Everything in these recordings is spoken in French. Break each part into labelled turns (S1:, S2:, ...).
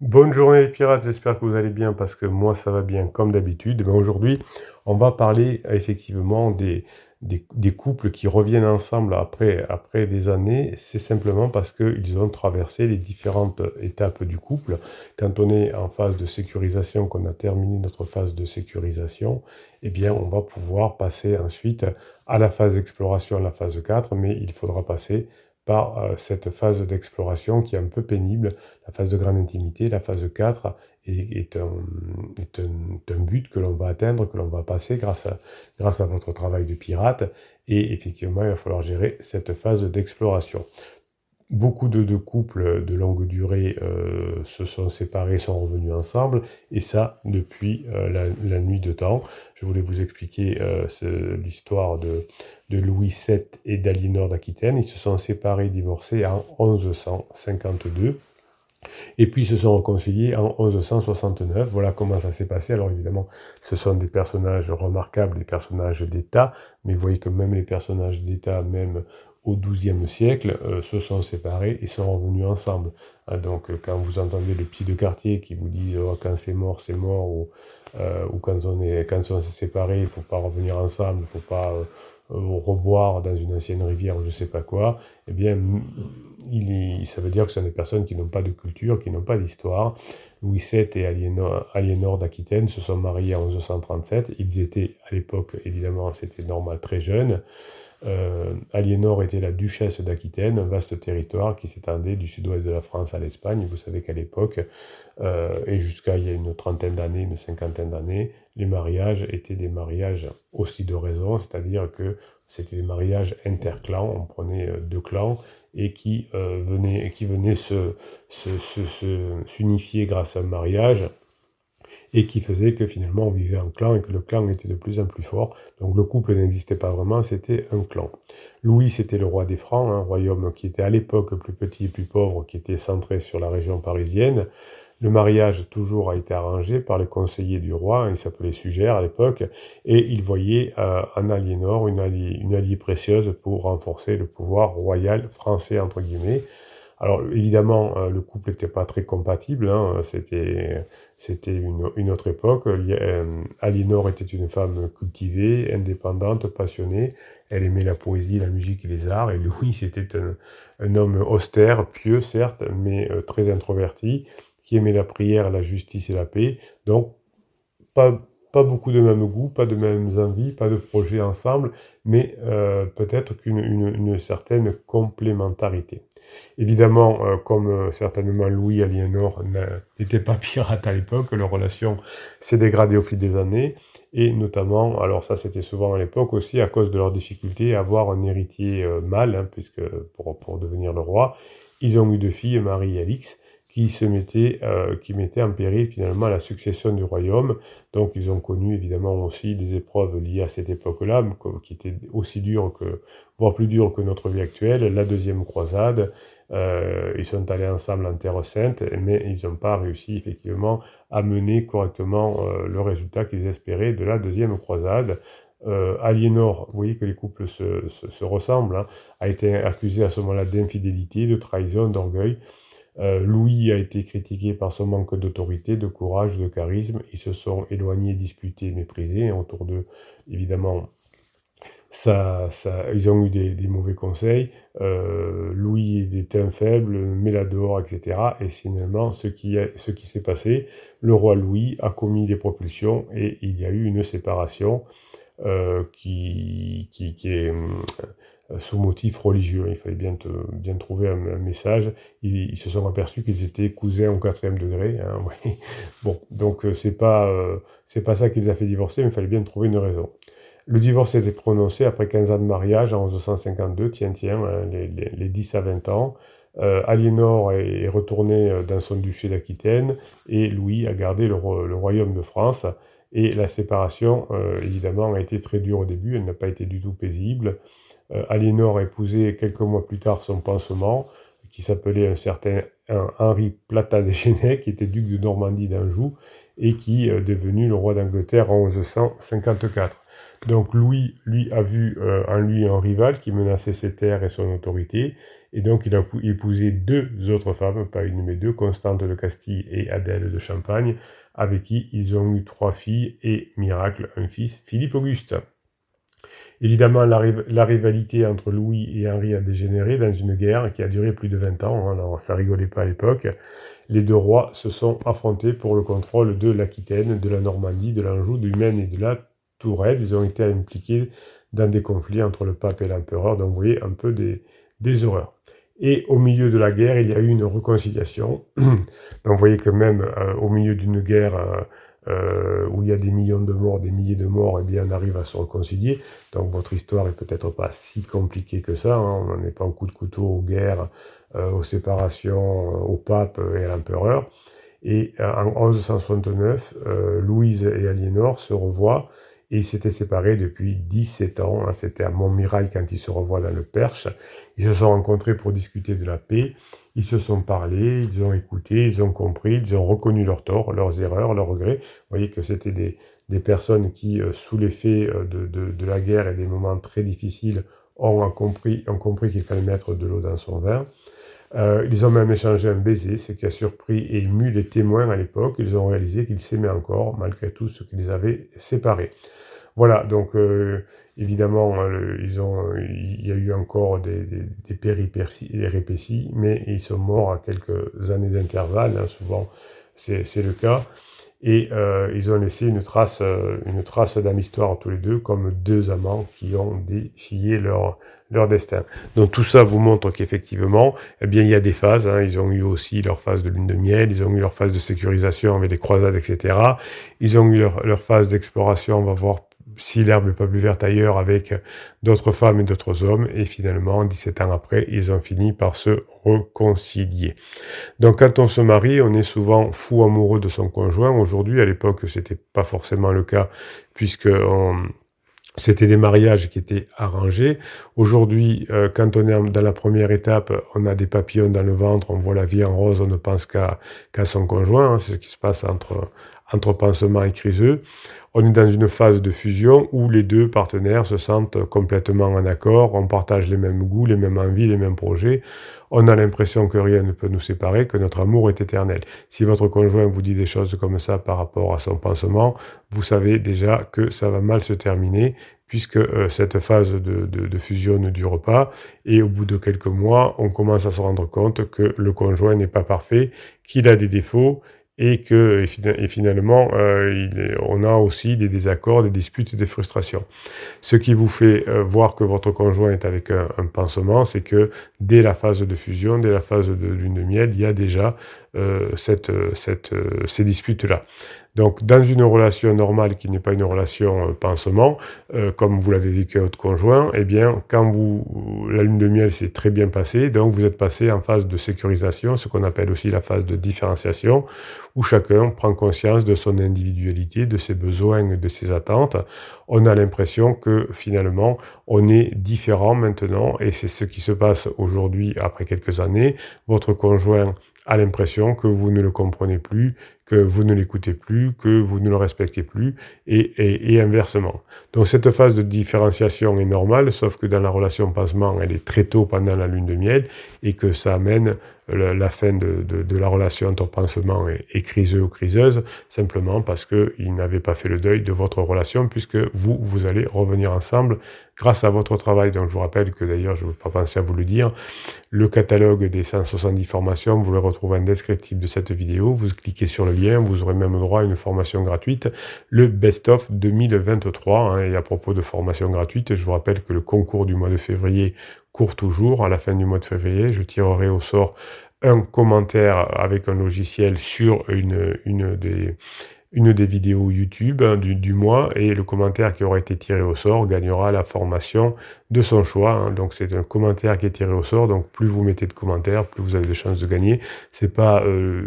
S1: Bonne journée les pirates, j'espère que vous allez bien parce que moi ça va bien comme d'habitude. Aujourd'hui, on va parler effectivement des, couples qui reviennent ensemble après, après des années. C'est simplement parce qu'ils ont traversé les différentes étapes du couple. Quand on est en phase de sécurisation, qu'on a terminé notre phase de sécurisation, eh bien on va pouvoir passer ensuite à la phase d'exploration, la phase 4, mais il faudra passer par euh, cette phase d'exploration qui est un peu pénible, la phase de grande intimité, la phase 4 est, un, est un, but que l'on va atteindre, que l'on va passer grâce à, grâce à votre travail de pirate. Et effectivement, il va falloir gérer cette phase d'exploration. Beaucoup de, couples de longue durée euh, se sont séparés, sont revenus ensemble, et ça depuis euh, la, nuit de temps. Je voulais vous expliquer euh, l'histoire de, Louis VII et d'Aliénor d'Aquitaine. Ils se sont séparés, divorcés en 1152. Et puis ils se sont réconciliés en 1169. Voilà comment ça s'est passé. Alors évidemment, ce sont des personnages remarquables, des personnages d'État, mais vous voyez que même les personnages d'État, même au XIIe siècle, euh, se sont séparés et sont revenus ensemble. Ah, donc euh, quand vous entendez le petit de quartier qui vous dit oh, quand c'est mort, c'est mort, ou, euh, quand on est quand on s'est séparés, il faut pas revenir ensemble, il faut pas reboire dans une ancienne rivière ou je ne sais pas quoi, eh bien il, ça veut dire que ce sont des personnes qui n'ont pas de culture, qui n'ont pas d'histoire. Louis VII et Aliénor, d'Aquitaine se sont mariés en 1137. Ils étaient à l'époque, évidemment, c'était normal, très jeunes. Euh, Aliénor était la duchesse d'Aquitaine, un vaste territoire qui s'étendait du sud-ouest de la France à l'Espagne. Vous savez qu'à l'époque, euh, et jusqu'à il y a une trentaine d'années, une cinquantaine d'années, les mariages étaient des mariages aussi de raison, c'est-à-dire que c'était des mariages interclans, on prenait euh, deux clans et qui venaient, qui venaient se, s'unifier grâce à un mariage et qui faisait que finalement on vivait en clan et que le clan était de plus en plus fort. Donc le couple n'existait pas vraiment, c'était un clan. Louis, c'était le roi des Francs, un royaume qui était à l'époque plus petit et plus pauvre, qui était centré sur la région parisienne. Le mariage toujours a été arrangé par les conseillers du roi, il s'appelait Sugère à l'époque, et il voyait euh, en Aliénor une alliée, une alliée précieuse pour renforcer le pouvoir royal français, entre guillemets. Alors évidemment, euh, le couple n'était pas très compatible, hein, c'était, c'était une, autre époque. Euh, Aliénor était une femme cultivée, indépendante, passionnée. Elle aimait la poésie, la musique et les arts. Et Louis, c'était un, homme austère, pieux certes, mais très introverti qui aimait la prière, la justice et la paix. Donc, pas, beaucoup de même goût, pas de mêmes envies, pas de projets ensemble, mais euh, peut-être qu'une une, certaine complémentarité. Évidemment, euh, comme euh, certainement Louis Aliénor n'était pas pirate à l'époque, leur relation s'est dégradée au fil des années, et notamment, alors ça c'était souvent à l'époque aussi, à cause de leur difficulté à avoir un héritier mâle, hein, puisque pour, pour devenir le roi, ils ont eu deux filles, Marie et Alix, qui se mettait, euh, qui mettait en péril finalement la succession du royaume. Donc ils ont connu évidemment aussi des épreuves liées à cette époque-là, qui étaient aussi dures que, voire plus dures que notre vie actuelle. La deuxième croisade, euh, ils sont allés ensemble en Terre Sainte, mais ils n'ont pas réussi effectivement à mener correctement euh, le résultat qu'ils espéraient de la deuxième croisade. Euh, Aliénor, vous voyez que les couples se, se, ressemblent, hein, a été accusé à ce moment-là d'infidélité, de trahison, d'orgueil. Euh, Louis a été critiqué par son manque d'autorité, de courage, de charisme. Ils se sont éloignés, disputés, méprisés. autour d'eux, évidemment, ça, ça, ils ont eu des, mauvais conseils. Euh, Louis était un faible, Mélador, etc. Et finalement, ce qui, s'est passé, le roi Louis a commis des propulsions et il y a eu une séparation euh, qui, est euh, sous motif religieux. Il fallait bien, bien trouver un, message. Ils, se sont aperçus qu'ils étaient cousins au quatrième degré. Hein, bon, donc euh, c'est pas euh, c'est pas ça qui les a fait divorcer, mais il fallait bien trouver une raison. Le divorce été prononcé après 15 ans de mariage en 1152, tiens, tiens, hein, les, les, 10 à 20 ans. Aliénor est, retourné dans son duché d'Aquitaine et Louis a gardé le, royaume de France. Et la séparation, évidemment, a été très dure au début, elle n'a pas été du tout paisible. Euh, Aliénor a épousé quelques mois plus tard son pansement, qui s'appelait un certain Henri Plantagenet, qui était duc de Normandie d'Anjou, et qui est devenu le roi d'Angleterre en 1154. Donc Louis, lui, a vu euh, en lui un rival qui menaçait ses terres et son autorité, Et donc il a épousé deux autres femmes, pas une mais deux, Constante de Castille et Adèle de Champagne, avec qui ils ont eu trois filles et, miracle, un fils, Philippe Auguste. Évidemment, la, rivalité entre Louis et Henri a dégénéré dans une guerre qui a duré plus de 20 ans, hein, alors ça rigolait pas à l'époque. Les deux rois se sont affrontés pour le contrôle de l'Aquitaine, de la Normandie, de l'Anjou, du Maine et de la Touraine. Ils ont été impliqués dans des conflits entre le pape et l'empereur, donc vous voyez un peu des, horreurs. Et au milieu de la guerre, il y a eu une réconciliation. vous voyez que même euh, au milieu d'une guerre... Euh, euh, où il y a des millions de morts, des milliers de morts, eh bien on arrive à se réconcilier. Donc votre histoire est peut-être pas si compliquée que ça. Hein. On n'en est pas au coup de couteau aux guerres, euh, aux séparations, euh, au pape et à l'empereur. Et en 1169, Louise et Aliénor se revoient et ils s'étaient séparés depuis 17 ans. Hein. C'était à Montmirail quand ils se revoient dans le Perche. Ils se sont rencontrés pour discuter de la paix. Ils se sont parlé, ils ont écouté, ils ont compris, ils ont reconnu leurs torts, leurs erreurs, leurs regrets. Vous voyez que c'était des, des, personnes qui, euh, sous l'effet euh, de, de, de, la guerre et des moments très difficiles, ont compris, ont compris qu'il fallait mettre de l'eau dans son vin. Euh, ils ont même échangé un baiser, ce qui a surpris et ému les témoins à l'époque. Ils ont réalisé qu'ils s'aimaient encore, malgré tout ce qui les avait séparés. Voilà, donc euh, évidemment, euh, ils ont, il y a eu encore des, des, péripéties, mais ils sont morts à quelques années d'intervalle, hein, souvent c'est le cas. Et euh, ils ont laissé une trace, une trace dans l'histoire tous les deux, comme deux amants qui ont défié leur, leur destin. Donc tout ça vous montre qu'effectivement, eh bien, il y a des phases. Hein. Ils ont eu aussi leur phase de lune de miel, ils ont eu leur phase de sécurisation avec des croisades, etc. Ils ont eu leur, leur phase d'exploration, on va voir si l'herbe n'est pas plus verte ailleurs avec d'autres femmes et d'autres hommes. Et finalement, 17 ans après, ils ont fini par se réconcilier. Donc quand on se marie, on est souvent fou amoureux de son conjoint. Aujourd'hui, à l'époque, c'était pas forcément le cas puisque c'était des mariages qui étaient arrangés. Aujourd'hui, euh, quand on est dans la première étape, on a des papillons dans le ventre, on voit la vie en rose, on ne pense qu'à son conjoint. Hein. C'est ce qui se passe entre, entre pansement et criseux. On est dans une phase de fusion où les deux partenaires se sentent complètement en accord, on partage les mêmes goûts, les mêmes envies, les mêmes projets, on a l'impression que rien ne peut nous séparer, que notre amour est éternel. Si votre conjoint vous dit des choses comme ça par rapport à son pansement, vous savez déjà que ça va mal se terminer puisque euh, cette phase de, de, fusion ne dure pas, et au bout de quelques mois, on commence à se rendre compte que le conjoint n'est pas parfait, qu'il a des défauts, et que et finalement euh, on a aussi des désaccords, des disputes, des frustrations. Ce qui vous fait euh, voir que votre conjoint est avec un, un pansement, c'est que dès la phase de fusion, dès la phase de lune de miel, il y a déjà euh, cette, cette, ces disputes-là. Donc, dans une relation normale qui n'est pas une relation euh, pansement, euh, comme vous l'avez vécu avec votre conjoint, eh bien, quand vous, la lune de miel s'est très bien passée, donc vous êtes passé en phase de sécurisation, ce qu'on appelle aussi la phase de différenciation, où chacun prend conscience de son individualité, de ses besoins, de ses attentes. On a l'impression que finalement, on est différent maintenant, et c'est ce qui se passe aujourd'hui après quelques années. Votre conjoint a l'impression que vous ne le comprenez plus, que vous ne l'écoutez plus, que vous ne le respectez plus, et, inversement. Donc cette phase de différenciation est normale, sauf que dans la relation pansement, elle est très tôt pendant la lune de miel, et que ça amène la, fin de, la relation entre pansement et, et criseux ou criseuse, simplement parce qu'il n'avait pas fait le deuil de votre relation, puisque vous, vous allez revenir ensemble grâce à votre travail. Donc je vous rappelle que d'ailleurs, je ne veux pas penser à vous le dire, le catalogue des 170 formations, vous le retrouvez en descriptif de cette vidéo, vous cliquez sur le vous aurez même droit à une formation gratuite, le Best of 2023. Hein, et à propos de formation gratuite, je vous rappelle que le concours du mois de février court toujours. À la fin du mois de février, je tirerai au sort un commentaire avec un logiciel sur une, une des une des vidéos YouTube hein, du, mois et le commentaire qui aura été tiré au sort gagnera la formation de son choix. Hein. Donc c'est un commentaire qui est tiré au sort. Donc plus vous mettez de commentaires, plus vous avez de chances de gagner. C'est pas euh,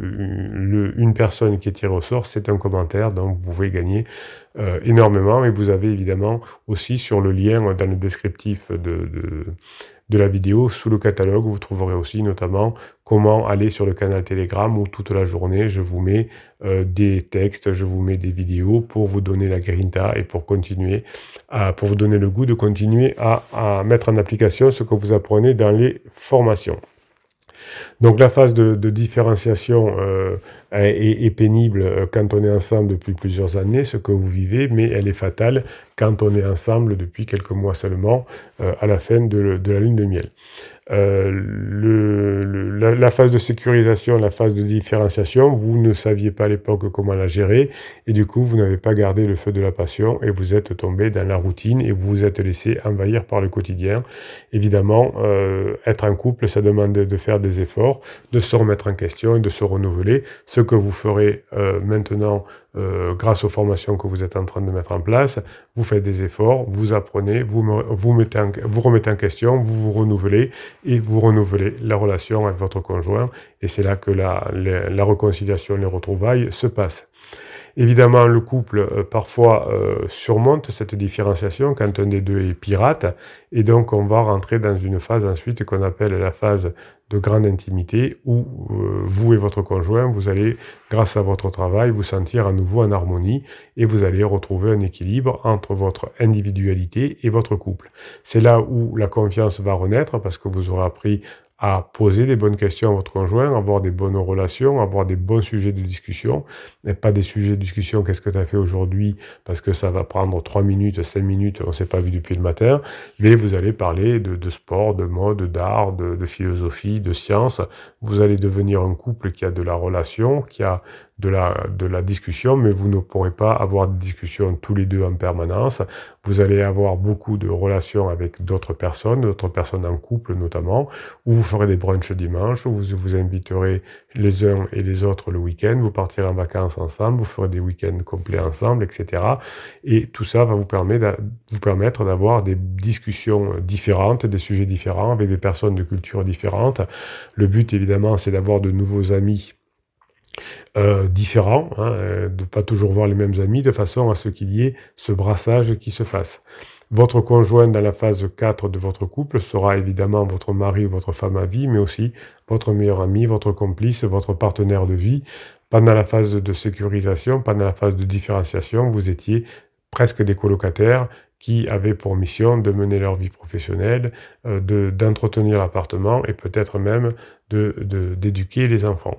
S1: le, une personne qui est tirée au sort, c'est un commentaire. Donc vous pouvez gagner euh, énormément. Et vous avez évidemment aussi sur le lien dans le descriptif de, de de la vidéo. Sous le catalogue, vous trouverez aussi notamment comment aller sur le canal Telegram où toute la journée, je vous mets euh, des textes, je vous mets des vidéos pour vous donner la grinta et pour continuer, à, pour vous donner le goût de continuer à, à mettre en application ce que vous apprenez dans les formations. Donc la phase de, différenciation euh, est, pénible euh, quand on est ensemble depuis plusieurs années, ce que vous vivez, mais elle est fatale quand on est ensemble depuis quelques mois seulement, euh, à la fin de, la lune de miel. La, phase de sécurisation, la phase de différenciation, vous ne saviez pas à l'époque comment la gérer, et du coup, vous n'avez pas gardé le feu de la passion, et vous êtes tombé dans la routine, et vous vous êtes laissé envahir par le quotidien. Évidemment, être en couple, ça demande de faire des efforts de se remettre en question et de se renouveler. Ce que vous ferez euh, maintenant euh, grâce aux formations que vous êtes en train de mettre en place, vous faites des efforts, vous apprenez, vous, vous, mettez vous remettez en question, vous vous renouvelez et vous renouvelez la relation avec votre conjoint. Et c'est là que la, la réconciliation, les retrouvailles se passent. Évidemment, le couple euh, parfois euh, surmonte cette différenciation quand un des deux est pirate, et donc on va rentrer dans une phase ensuite qu'on appelle la phase de grande intimité, où euh, vous et votre conjoint, vous allez, grâce à votre travail, vous sentir à nouveau en harmonie, et vous allez retrouver un équilibre entre votre individualité et votre couple. C'est là où la confiance va renaître, parce que vous aurez appris à poser des bonnes questions à votre conjoint, avoir des bonnes relations, avoir des bons sujets de discussion, et pas des sujets de discussion qu'est-ce que tu as fait aujourd'hui parce que ça va prendre 3 minutes, 5 minutes, on ne s'est pas vu depuis le matin, mais vous allez parler de, sport, de mode, d'art, de, de philosophie, de science. Vous allez devenir un couple qui a de la relation, qui a de la, de la discussion, mais vous ne pourrez pas avoir de discussion tous les deux en permanence. Vous allez avoir beaucoup de relations avec d'autres personnes, d'autres personnes en couple notamment, où ferez des brunchs dimanche, vous vous inviterez les uns et les autres le week-end, vous partirez en vacances ensemble, vous ferez des week-ends complets ensemble, etc. Et tout ça va vous permettre, d'avoir des discussions différentes, des sujets différents, avec des personnes de culture différentes. Le but, évidemment, c'est d'avoir de nouveaux amis euh, différents, hein, euh, de ne pas toujours voir les mêmes amis, de façon à ce qu'il y ait ce brassage qui se fasse. Votre conjoint dans la phase 4 de votre couple sera évidemment votre mari ou votre femme à vie, mais aussi votre meilleur ami, votre complice, votre partenaire de vie. Pendant la phase de sécurisation, pendant la phase de différenciation, vous étiez presque des colocataires qui avaient pour mission de mener leur vie professionnelle, euh, d'entretenir l'appartement et peut-être même d'éduquer les enfants.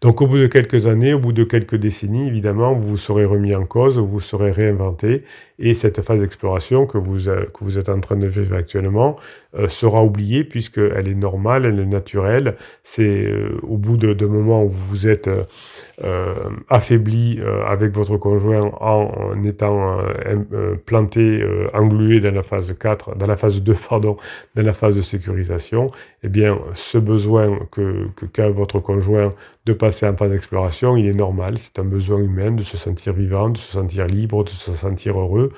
S1: Donc au bout de quelques années, au bout de quelques décennies, évidemment, vous serez remis en cause, vous serez réinventé, et cette phase d'exploration que vous, euh, que vous êtes en train de vivre actuellement euh, sera oubliée puisqu'elle est normale, elle est naturelle. C'est euh, au bout de, de, moments où vous êtes affaibli avec votre conjoint en, étant planté, englué dans la phase 4, dans la phase 2, pardon, dans la phase de sécurisation, eh bien, ce besoin que qu'a votre conjoint de passer en phase d'exploration, il est normal, c'est un besoin humain de se sentir vivant, de se sentir libre, de se sentir heureux.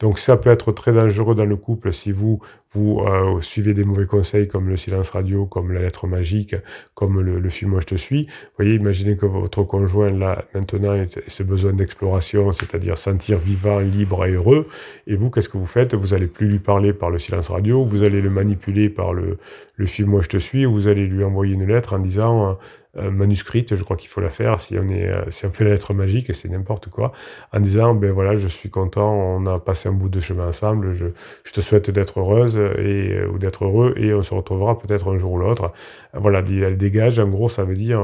S1: Donc ça peut être très dangereux dans le couple si vous vous euh, suivez des mauvais conseils comme le silence radio, comme la lettre magique, comme le, film Moi je te suis. Vous voyez, imaginez que votre conjoint là maintenant ait ce besoin d'exploration, c'est-à-dire sentir vivant, libre et heureux. Et vous, qu'est-ce que vous faites? Vous allez plus lui parler par le silence radio, vous allez le manipuler par le, le film Moi je te suis, ou vous allez lui envoyer une lettre en disant euh, manuscrite, je crois qu'il faut la faire si on est euh, si on fait la lettre magique, c'est n'importe quoi, en disant ben voilà, je suis content, on a passé un bout de chemin ensemble, je, je te souhaite d'être heureuse et euh, ou d'être heureux et on se retrouvera peut-être un jour ou l'autre. Voilà, elle dégage, en gros, ça veut dire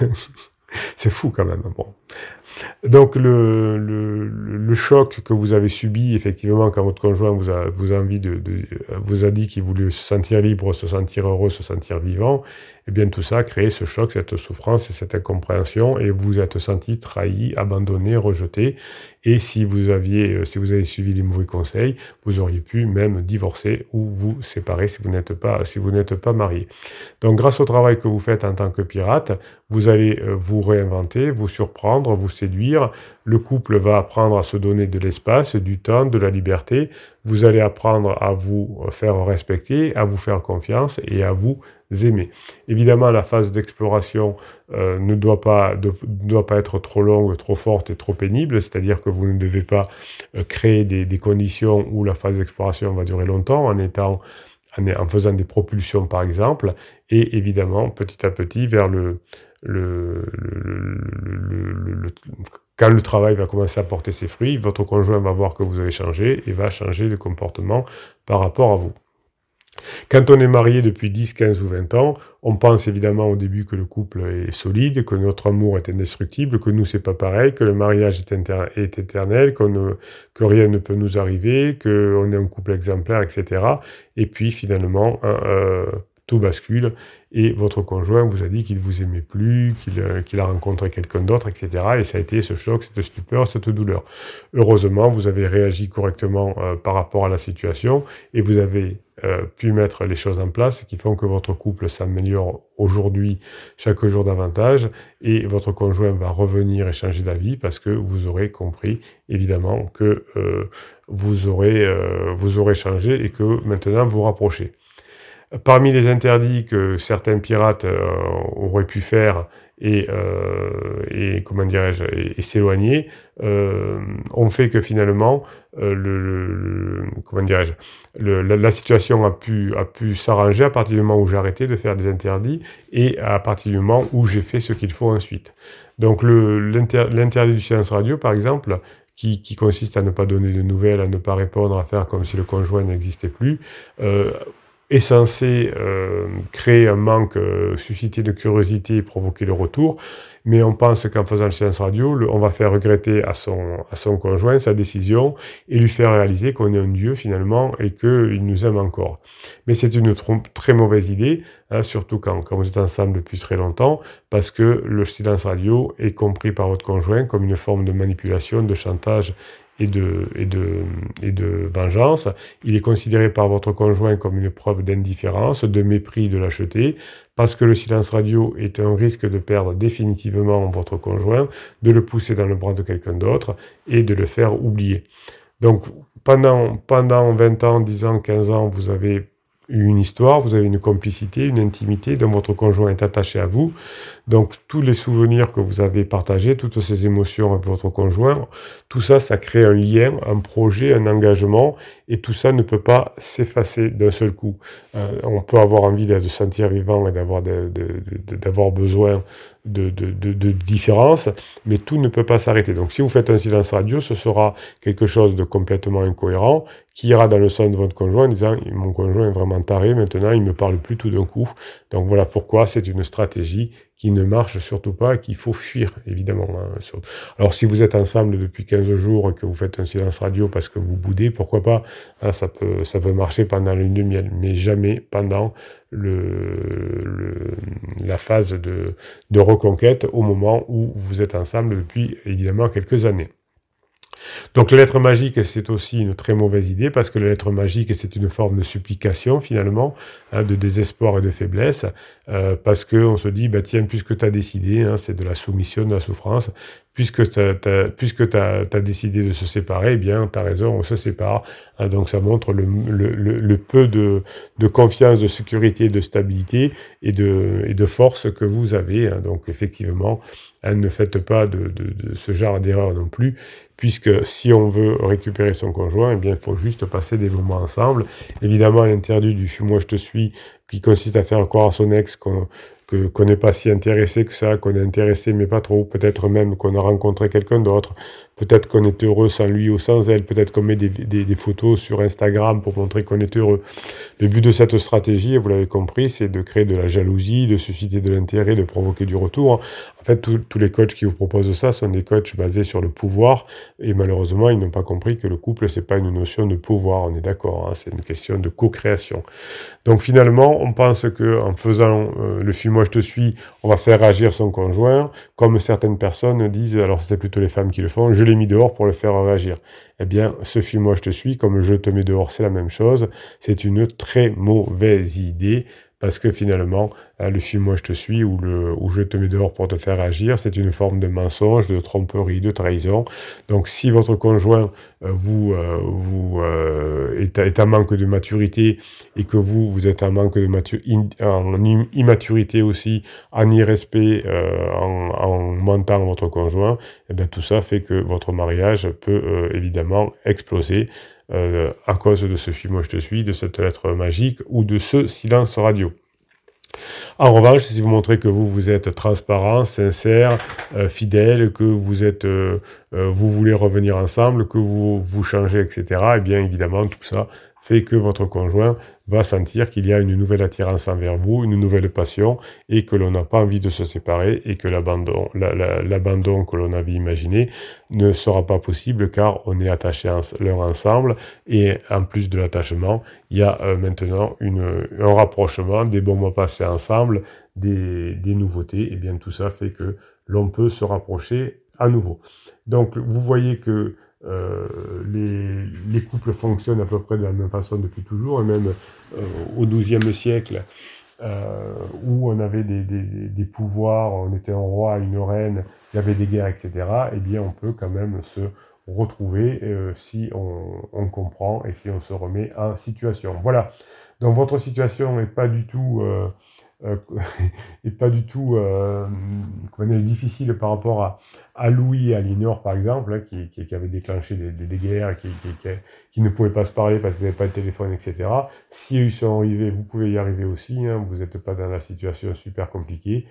S1: c'est fou quand même. Bon. Donc le, choc que vous avez subi effectivement quand votre conjoint vous a, vous a envie de vous a dit qu'il voulait se sentir libre, se sentir heureux, se sentir vivant, eh bien tout ça a créé ce choc, cette souffrance et cette incompréhension et vous êtes senti trahi, abandonné, rejeté. Et si vous aviez, euh, si vous avez suivi les mauvais conseils, vous auriez pu même divorcer ou vous séparer si vous n'êtes pas, si vous n'êtes pas marié. Donc grâce au travail que vous faites en tant que pirate, vous allez euh, vous réinventer, vous surprendre, vous séduire. Le couple va apprendre à se donner de l'espace, du temps, de la liberté. Vous allez apprendre à vous faire respecter, à vous faire confiance et à vous Évidemment, la phase d'exploration euh, ne doit pas, être trop longue, trop forte et trop pénible, c'est-à-dire que vous ne devez pas euh, créer des, conditions où la phase d'exploration va durer longtemps en faisant des propulsions par exemple, et évidemment petit à petit vers le, quand le travail va commencer à porter ses fruits, votre conjoint va voir que vous avez changé et va changer de comportement par rapport à vous. Quand on est marié depuis 10, 15 ou 20 ans, on pense évidemment au début que le couple est solide, que notre amour est indestructible, que nous c'est pas pareil, que le mariage est, éternel, que rien ne peut nous arriver, qu'on est un couple exemplaire, etc. Et puis finalement, euh, tout bascule et votre conjoint vous a dit qu'il ne vous aimait plus, euh, qu'il a rencontré quelqu'un d'autre, etc. Et ça a été ce choc, cette stupeur, cette douleur. Heureusement, vous avez réagi correctement euh, par rapport à la situation et vous avez euh, pu mettre les choses en place qui font que votre couple s'améliore aujourd'hui chaque jour davantage et votre conjoint va revenir et changer d'avis parce que vous aurez compris évidemment que vous, aurez, vous aurez changé et que maintenant vous rapprochez. Parmi les interdits que certains pirates euh, auraient pu faire et, euh, et comment dirais-je s'éloigner, euh, ont fait que finalement le, comment dirais-je la, situation a pu s'arranger à partir du moment où j'ai arrêté de faire des interdits et à partir du moment où j'ai fait ce qu'il faut ensuite. Donc l'interdit du silence radio par exemple qui, consiste à ne pas donner de nouvelles, à ne pas répondre, à faire comme si le conjoint n'existait plus, euh, est censé euh, créer un manque, euh, susciter de curiosité et provoquer le retour, mais on pense qu'en faisant le silence radio, on va faire regretter à son, à son conjoint sa décision et lui faire réaliser qu'on est un Dieu finalement et qu'il nous aime encore. Mais c'est une très mauvaise idée, hein, surtout quand, quand vous êtes ensemble depuis très longtemps, parce que le silence radio est compris par votre conjoint comme une forme de manipulation, de chantage et de, et, de, et de vengeance. Il est considéré par votre conjoint comme une preuve d'indifférence, de mépris, de lâcheté, parce que le silence radio est un risque de perdre définitivement votre conjoint, de le pousser dans le bras de quelqu'un d'autre et de le faire oublier. Donc pendant, pendant 20 ans, 10 ans, 15 ans, vous avez une histoire, vous avez une complicité, une intimité dont votre conjoint est attaché à vous. Donc tous les souvenirs que vous avez partagés, toutes ces émotions avec votre conjoint, tout ça, ça crée un lien, un projet, un engagement, et tout ça ne peut pas s'effacer d'un seul coup. Euh, on peut avoir envie de se sentir vivant et d'avoir besoin de, différence, mais tout ne peut pas s'arrêter. Donc si vous faites un silence radio, ce sera quelque chose de complètement incohérent qui ira dans le sens de votre conjoint en disant mon conjoint est vraiment taré, maintenant il me parle plus tout d'un coup. Donc voilà pourquoi c'est une stratégie qui ne marche surtout pas, qu'il faut fuir, évidemment. Hein, Alors, si vous êtes ensemble depuis 15 jours et que vous faites un silence radio parce que vous boudez, pourquoi pas hein, ça, peut, ça peut marcher pendant une demi mais jamais pendant le, la phase de, de reconquête au moment où vous êtes ensemble depuis, évidemment, quelques années. Donc la lettre magique, c'est aussi une très mauvaise idée parce que la lettre magique, c'est une forme de supplication finalement, hein, de désespoir et de faiblesse, euh, parce qu'on se dit, bah, tiens, puisque tu as décidé, hein, c'est de la soumission, de la souffrance, puisque tu as, décidé de se séparer, eh bien, tu as raison, on se sépare. Hein, donc ça montre le, peu de, confiance, de sécurité, de stabilité et de, force que vous avez. donc effectivement, ne faites pas de, ce genre d'erreur non plus, puisque si on veut récupérer son conjoint, eh bien, il faut juste passer des moments ensemble. Évidemment, l'interdit du « moi je te suis », qui consiste à faire croire à son ex qu'on qu'on n'est pas si intéressé que ça, qu'on est intéressé mais pas trop, peut-être même qu'on a rencontré quelqu'un d'autre, peut-être qu'on est heureux sans lui ou sans elle, peut-être qu'on met des, photos sur Instagram pour montrer qu'on est heureux. Le but de cette stratégie, vous l'avez compris, c'est de créer de la jalousie, de susciter de l'intérêt, de provoquer du retour. En fait, tous les coachs qui vous proposent ça sont des coachs basés sur le pouvoir et malheureusement, ils n'ont pas compris que le couple, c'est pas une notion de pouvoir, on est d'accord, hein, c'est une question de co-création. Donc finalement, on pense que en faisant euh, le film Moi je te suis, on va faire agir son conjoint, comme certaines personnes disent, alors c'est plutôt les femmes qui le font, l'ai mis dehors pour le faire réagir. Eh bien, ce film Moi je te suis, comme je te mets dehors, c'est la même chose. C'est une très mauvaise idée parce que finalement, le film Moi je te suis ou le ou je te mets dehors pour te faire agir, c'est une forme de mensonge, de tromperie, de trahison. Donc si votre conjoint euh, vous, euh, vous euh, est, est, en manque de maturité et que vous, vous êtes en manque de maturité, en immaturité aussi, en irrespect, en, en mentant votre conjoint, eh bien tout ça fait que votre mariage peut évidemment exploser à cause de ce film Je te suis, de cette lettre magique ou de ce silence radio. En revanche, si vous montrez que vous, vous êtes transparent, sincère, euh, fidèle, que euh, euh, vous voulez revenir ensemble, que vous vous changez, etc., eh bien évidemment, tout ça fait que votre conjoint va sentir qu'il y a une nouvelle attirance envers vous, une nouvelle passion, et que l'on n'a pas envie de se séparer, et que l'abandon, que l'on avait imaginé ne sera pas possible car on est attaché l'un ensemble, et en plus de l'attachement, il y a euh, maintenant un rapprochement, des bons mois passés ensemble, des nouveautés, et bien tout ça fait que l'on peut se rapprocher à nouveau. Donc vous voyez que euh, les, couples fonctionnent à peu près de la même façon depuis toujours, et même euh, au XIIe siècle, euh, où on avait des, pouvoirs, on était un roi, une reine, il y avait des guerres, etc., eh bien on peut quand même se retrouver si on, comprend et si on se remet en situation. Voilà. Donc votre situation n'est pas du tout et pas du tout euh, difficile par rapport à, à Louis et à Linor, par exemple, hein, qui, qui, avaient déclenché des, des, guerres, qui, qui, ne pouvaient pas se parler parce qu'ils n'avaient pas de téléphone, etc. Si ils sont arrivés, vous pouvez y arriver aussi. Hein, vous n'êtes pas dans la situation super compliquée,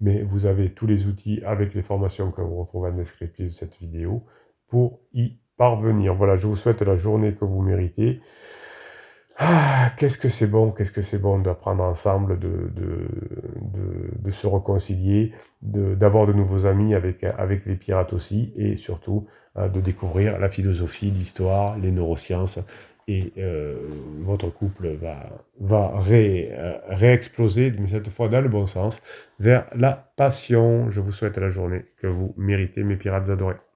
S1: mais vous avez tous les outils avec les formations que vous retrouvez en description de cette vidéo pour y parvenir. Voilà, je vous souhaite la journée que vous méritez. Ah, qu'est-ce que c'est bon, qu'est-ce que c'est bon d'apprendre ensemble, de, de, de, se réconcilier, d'avoir de, nouveaux amis avec, avec les pirates aussi, et surtout euh, de découvrir la philosophie, l'histoire, les neurosciences, et euh, votre couple va, va ré, euh, réexploser, mais cette fois dans le bon sens, vers la passion. Je vous souhaite la journée que vous méritez, mes pirates adorés.